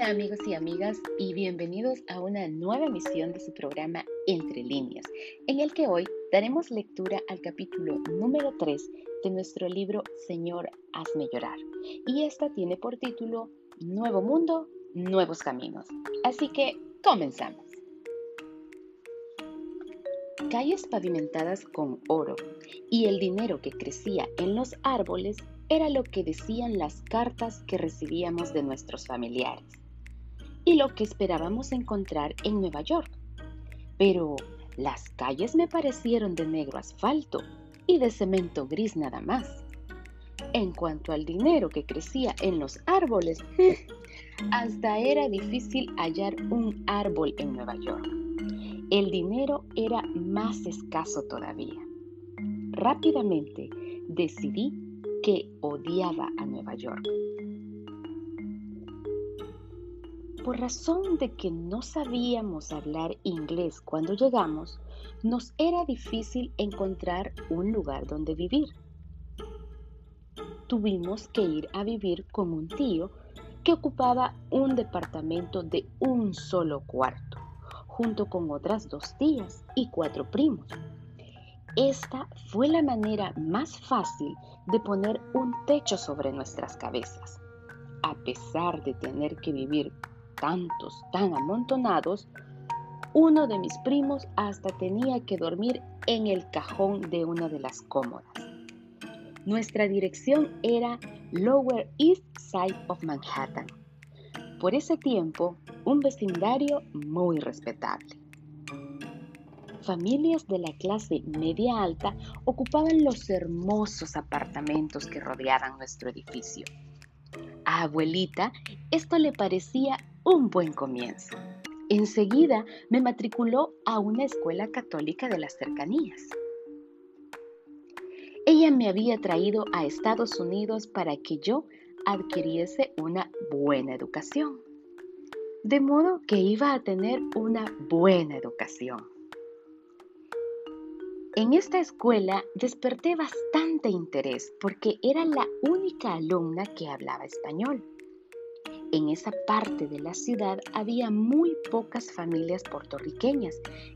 Hola amigos y amigas y bienvenidos a una nueva emisión de su programa Entre líneas, en el que hoy daremos lectura al capítulo número 3 de nuestro libro Señor, hazme llorar. Y esta tiene por título Nuevo Mundo, Nuevos Caminos. Así que comenzamos. Calles pavimentadas con oro y el dinero que crecía en los árboles era lo que decían las cartas que recibíamos de nuestros familiares y lo que esperábamos encontrar en Nueva York. Pero las calles me parecieron de negro asfalto y de cemento gris nada más. En cuanto al dinero que crecía en los árboles, hasta era difícil hallar un árbol en Nueva York. El dinero era más escaso todavía. Rápidamente decidí que odiaba a Nueva York. Por razón de que no sabíamos hablar inglés cuando llegamos, nos era difícil encontrar un lugar donde vivir. Tuvimos que ir a vivir con un tío que ocupaba un departamento de un solo cuarto, junto con otras dos tías y cuatro primos. Esta fue la manera más fácil de poner un techo sobre nuestras cabezas. A pesar de tener que vivir tantos tan amontonados, uno de mis primos hasta tenía que dormir en el cajón de una de las cómodas. Nuestra dirección era Lower East Side of Manhattan. Por ese tiempo, un vecindario muy respetable. Familias de la clase media alta ocupaban los hermosos apartamentos que rodeaban nuestro edificio. A abuelita esto le parecía un buen comienzo. Enseguida me matriculó a una escuela católica de las cercanías. Ella me había traído a Estados Unidos para que yo adquiriese una buena educación. De modo que iba a tener una buena educación. En esta escuela desperté bastante interés porque era la única alumna que hablaba español. En esa parte de la ciudad había muy pocas familias puertorriqueñas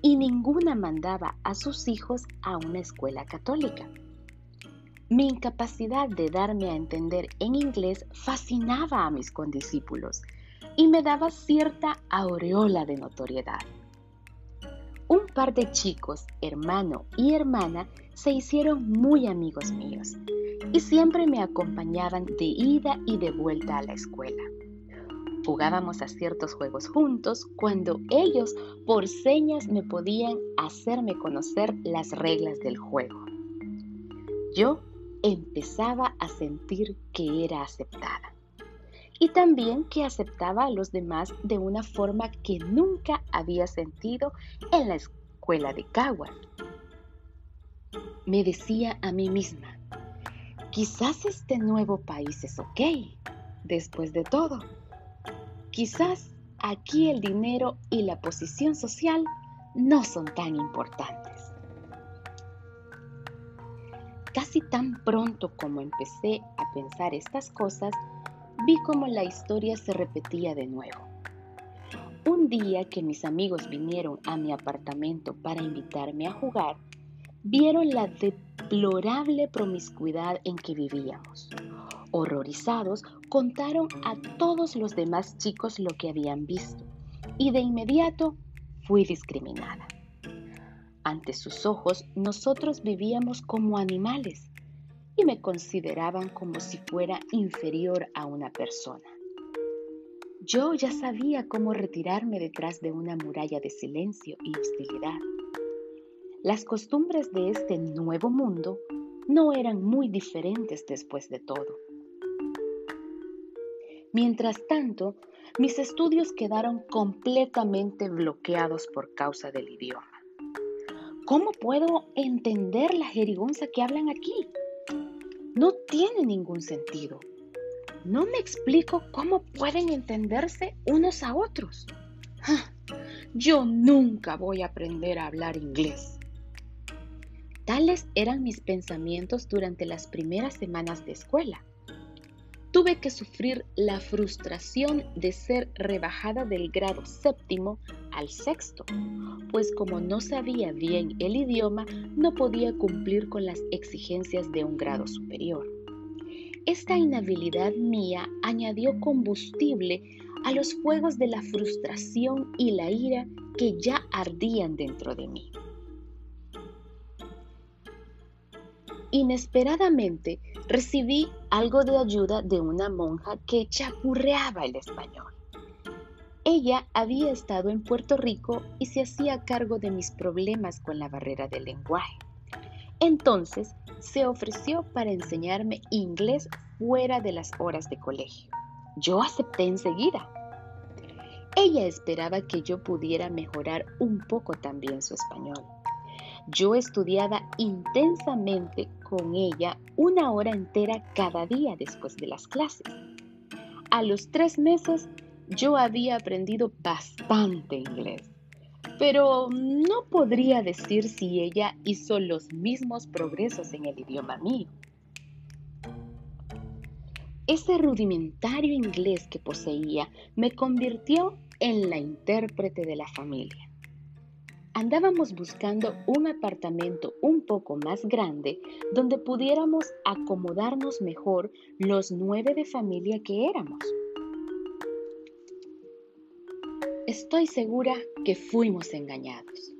y ninguna mandaba a sus hijos a una escuela católica. Mi incapacidad de darme a entender en inglés fascinaba a mis condiscípulos y me daba cierta aureola de notoriedad. Un par de chicos, hermano y hermana, se hicieron muy amigos míos y siempre me acompañaban de ida y de vuelta a la escuela. Jugábamos a ciertos juegos juntos cuando ellos por señas me podían hacerme conocer las reglas del juego. Yo empezaba a sentir que era aceptada y también que aceptaba a los demás de una forma que nunca había sentido en la escuela de Cagua. Me decía a mí misma, quizás este nuevo país es ok, después de todo. Quizás aquí el dinero y la posición social no son tan importantes. Casi tan pronto como empecé a pensar estas cosas, vi cómo la historia se repetía de nuevo. Un día que mis amigos vinieron a mi apartamento para invitarme a jugar, vieron la deplorable promiscuidad en que vivíamos. Horrorizados, contaron a todos los demás chicos lo que habían visto y de inmediato fui discriminada. Ante sus ojos nosotros vivíamos como animales y me consideraban como si fuera inferior a una persona. Yo ya sabía cómo retirarme detrás de una muralla de silencio y hostilidad. Las costumbres de este nuevo mundo no eran muy diferentes después de todo. Mientras tanto, mis estudios quedaron completamente bloqueados por causa del idioma. ¿Cómo puedo entender la jerigonza que hablan aquí? no tiene ningún sentido. No me explico cómo pueden entenderse unos a otros. Yo nunca voy a aprender a hablar inglés. Tales eran mis pensamientos durante las primeras semanas de escuela. Tuve que sufrir la frustración de ser rebajada del grado séptimo al sexto, pues como no sabía bien el idioma, no podía cumplir con las exigencias de un grado superior. Esta inhabilidad mía añadió combustible a los fuegos de la frustración y la ira que ya ardían dentro de mí. Inesperadamente recibí algo de ayuda de una monja que chapurreaba el español. Ella había estado en Puerto Rico y se hacía cargo de mis problemas con la barrera del lenguaje. Entonces se ofreció para enseñarme inglés fuera de las horas de colegio. Yo acepté enseguida. Ella esperaba que yo pudiera mejorar un poco también su español. Yo estudiaba intensamente con ella una hora entera cada día después de las clases. A los tres meses yo había aprendido bastante inglés, pero no podría decir si ella hizo los mismos progresos en el idioma mío. Ese rudimentario inglés que poseía me convirtió en la intérprete de la familia. Andábamos buscando un apartamento un poco más grande donde pudiéramos acomodarnos mejor los nueve de familia que éramos. Estoy segura que fuimos engañados.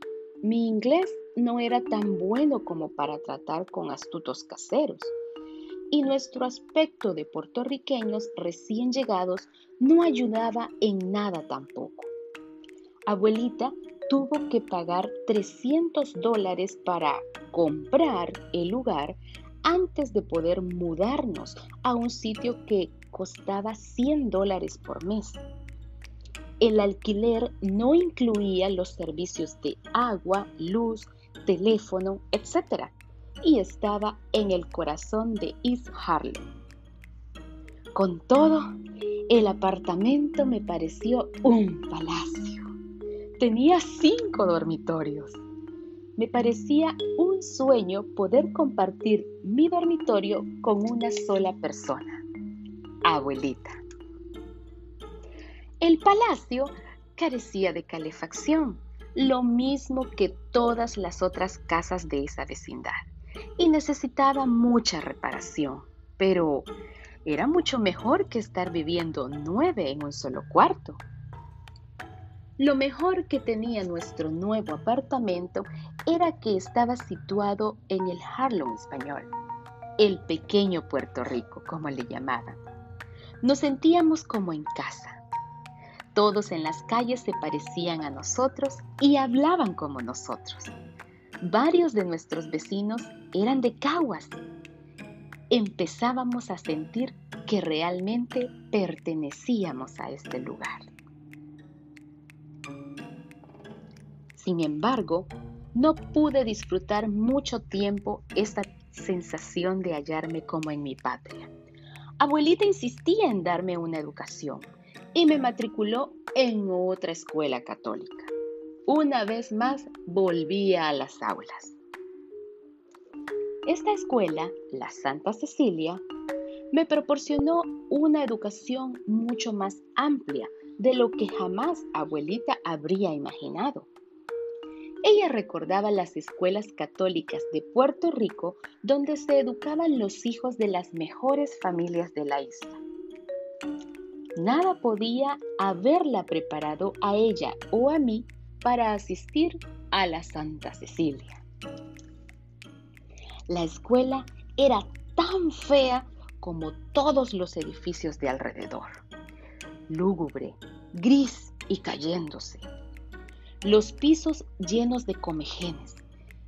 Mi inglés no era tan bueno como para tratar con astutos caseros y nuestro aspecto de puertorriqueños recién llegados no ayudaba en nada tampoco. Abuelita tuvo que pagar 300 dólares para comprar el lugar antes de poder mudarnos a un sitio que costaba 100 dólares por mes. El alquiler no incluía los servicios de agua, luz, teléfono, etc y estaba en el corazón de East Harlem. Con todo, el apartamento me pareció un palacio. Tenía cinco dormitorios. Me parecía un sueño poder compartir mi dormitorio con una sola persona, abuelita. El palacio carecía de calefacción, lo mismo que todas las otras casas de esa vecindad y necesitaba mucha reparación, pero era mucho mejor que estar viviendo nueve en un solo cuarto. Lo mejor que tenía nuestro nuevo apartamento era que estaba situado en el Harlem español, el pequeño Puerto Rico, como le llamaban. Nos sentíamos como en casa. Todos en las calles se parecían a nosotros y hablaban como nosotros. Varios de nuestros vecinos eran de Caguas. Empezábamos a sentir que realmente pertenecíamos a este lugar. Sin embargo, no pude disfrutar mucho tiempo esta sensación de hallarme como en mi patria. Abuelita insistía en darme una educación y me matriculó en otra escuela católica una vez más volvía a las aulas. Esta escuela, la Santa Cecilia, me proporcionó una educación mucho más amplia de lo que jamás abuelita habría imaginado. Ella recordaba las escuelas católicas de Puerto Rico donde se educaban los hijos de las mejores familias de la isla. Nada podía haberla preparado a ella o a mí para asistir a la Santa Cecilia. La escuela era tan fea como todos los edificios de alrededor, lúgubre, gris y cayéndose. Los pisos llenos de comejenes.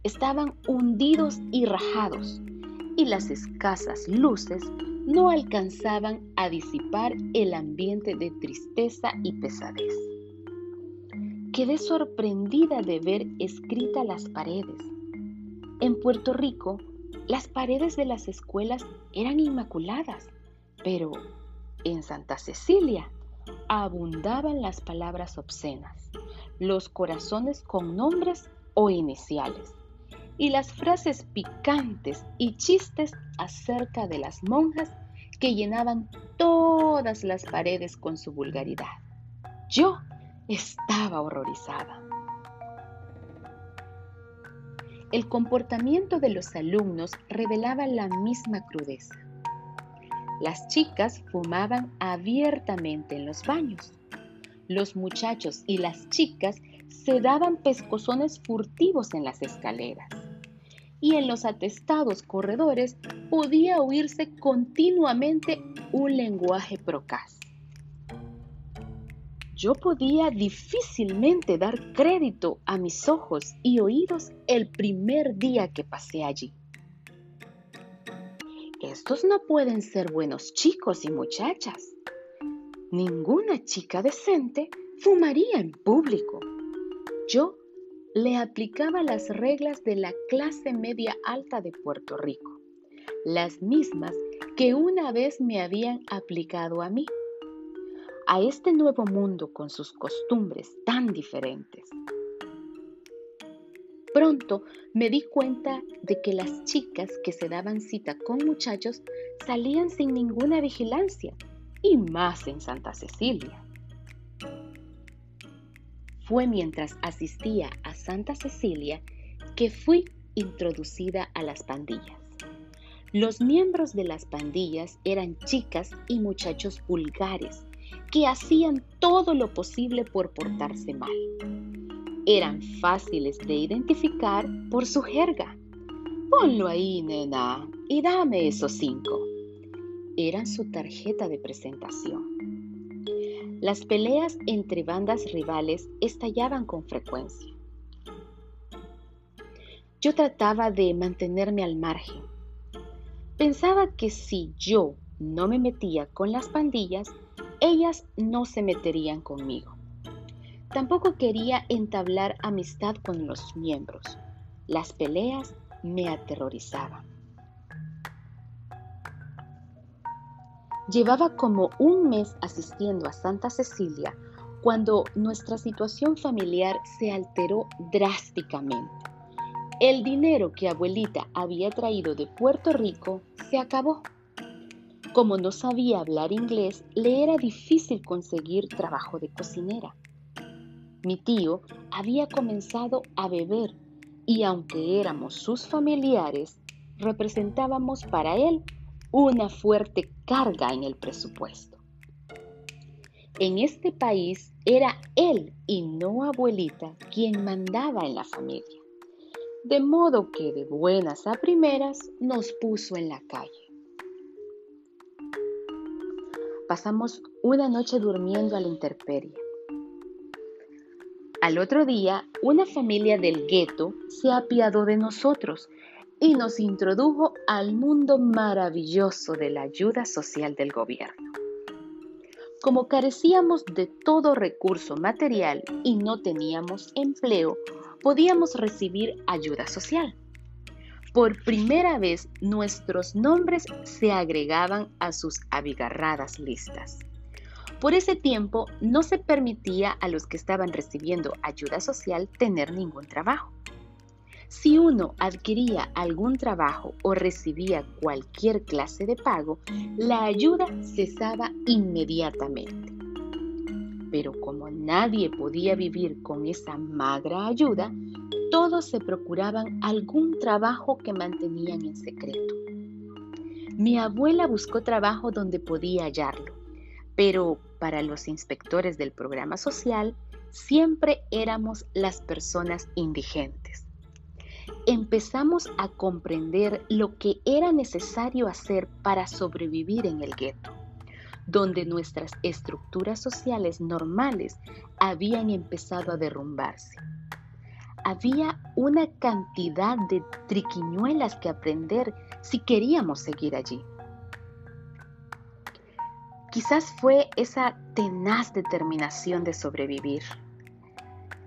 Estaban hundidos y rajados y las escasas luces no alcanzaban a disipar el ambiente de tristeza y pesadez. Quedé sorprendida de ver escritas las paredes. En Puerto Rico, las paredes de las escuelas eran inmaculadas, pero en Santa Cecilia abundaban las palabras obscenas, los corazones con nombres o iniciales y las frases picantes y chistes acerca de las monjas que llenaban todas las paredes con su vulgaridad. Yo estaba horrorizada. El comportamiento de los alumnos revelaba la misma crudeza. Las chicas fumaban abiertamente en los baños. Los muchachos y las chicas se daban pescozones furtivos en las escaleras. Y en los atestados corredores podía oírse continuamente un lenguaje procaz. Yo podía difícilmente dar crédito a mis ojos y oídos el primer día que pasé allí. Estos no pueden ser buenos chicos y muchachas. Ninguna chica decente fumaría en público. Yo le aplicaba las reglas de la clase media alta de Puerto Rico, las mismas que una vez me habían aplicado a mí, a este nuevo mundo con sus costumbres tan diferentes. Pronto me di cuenta de que las chicas que se daban cita con muchachos salían sin ninguna vigilancia, y más en Santa Cecilia. Fue mientras asistía a Santa Cecilia que fui introducida a las pandillas. Los miembros de las pandillas eran chicas y muchachos vulgares que hacían todo lo posible por portarse mal eran fáciles de identificar por su jerga. Ponlo ahí, nena, y dame esos cinco. Eran su tarjeta de presentación. Las peleas entre bandas rivales estallaban con frecuencia. Yo trataba de mantenerme al margen. Pensaba que si yo no me metía con las pandillas, ellas no se meterían conmigo. Tampoco quería entablar amistad con los miembros. Las peleas me aterrorizaban. Llevaba como un mes asistiendo a Santa Cecilia cuando nuestra situación familiar se alteró drásticamente. El dinero que abuelita había traído de Puerto Rico se acabó. Como no sabía hablar inglés, le era difícil conseguir trabajo de cocinera. Mi tío había comenzado a beber y aunque éramos sus familiares, representábamos para él una fuerte carga en el presupuesto. En este país era él y no abuelita quien mandaba en la familia, de modo que de buenas a primeras nos puso en la calle. Pasamos una noche durmiendo a la intemperie al otro día, una familia del gueto se apiadó de nosotros y nos introdujo al mundo maravilloso de la ayuda social del gobierno. Como carecíamos de todo recurso material y no teníamos empleo, podíamos recibir ayuda social. Por primera vez nuestros nombres se agregaban a sus abigarradas listas. Por ese tiempo no se permitía a los que estaban recibiendo ayuda social tener ningún trabajo. Si uno adquiría algún trabajo o recibía cualquier clase de pago, la ayuda cesaba inmediatamente. Pero como nadie podía vivir con esa magra ayuda, todos se procuraban algún trabajo que mantenían en secreto. Mi abuela buscó trabajo donde podía hallarlo, pero para los inspectores del programa social, siempre éramos las personas indigentes. Empezamos a comprender lo que era necesario hacer para sobrevivir en el gueto, donde nuestras estructuras sociales normales habían empezado a derrumbarse. Había una cantidad de triquiñuelas que aprender si queríamos seguir allí. Quizás fue esa tenaz determinación de sobrevivir,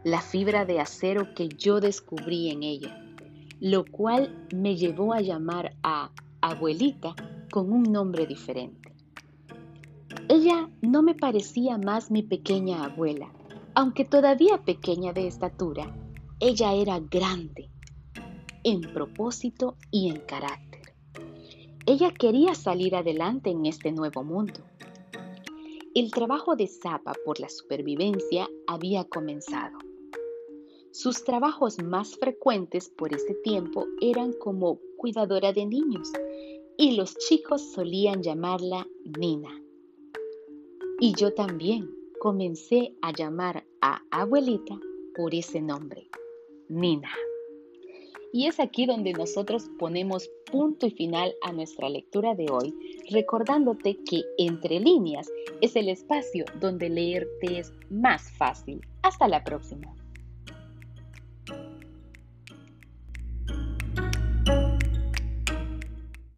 la fibra de acero que yo descubrí en ella, lo cual me llevó a llamar a abuelita con un nombre diferente. Ella no me parecía más mi pequeña abuela, aunque todavía pequeña de estatura, ella era grande en propósito y en carácter. Ella quería salir adelante en este nuevo mundo. El trabajo de Zapa por la supervivencia había comenzado. Sus trabajos más frecuentes por ese tiempo eran como cuidadora de niños y los chicos solían llamarla Nina. Y yo también comencé a llamar a abuelita por ese nombre, Nina. Y es aquí donde nosotros ponemos punto y final a nuestra lectura de hoy, recordándote que entre líneas es el espacio donde leerte es más fácil. Hasta la próxima.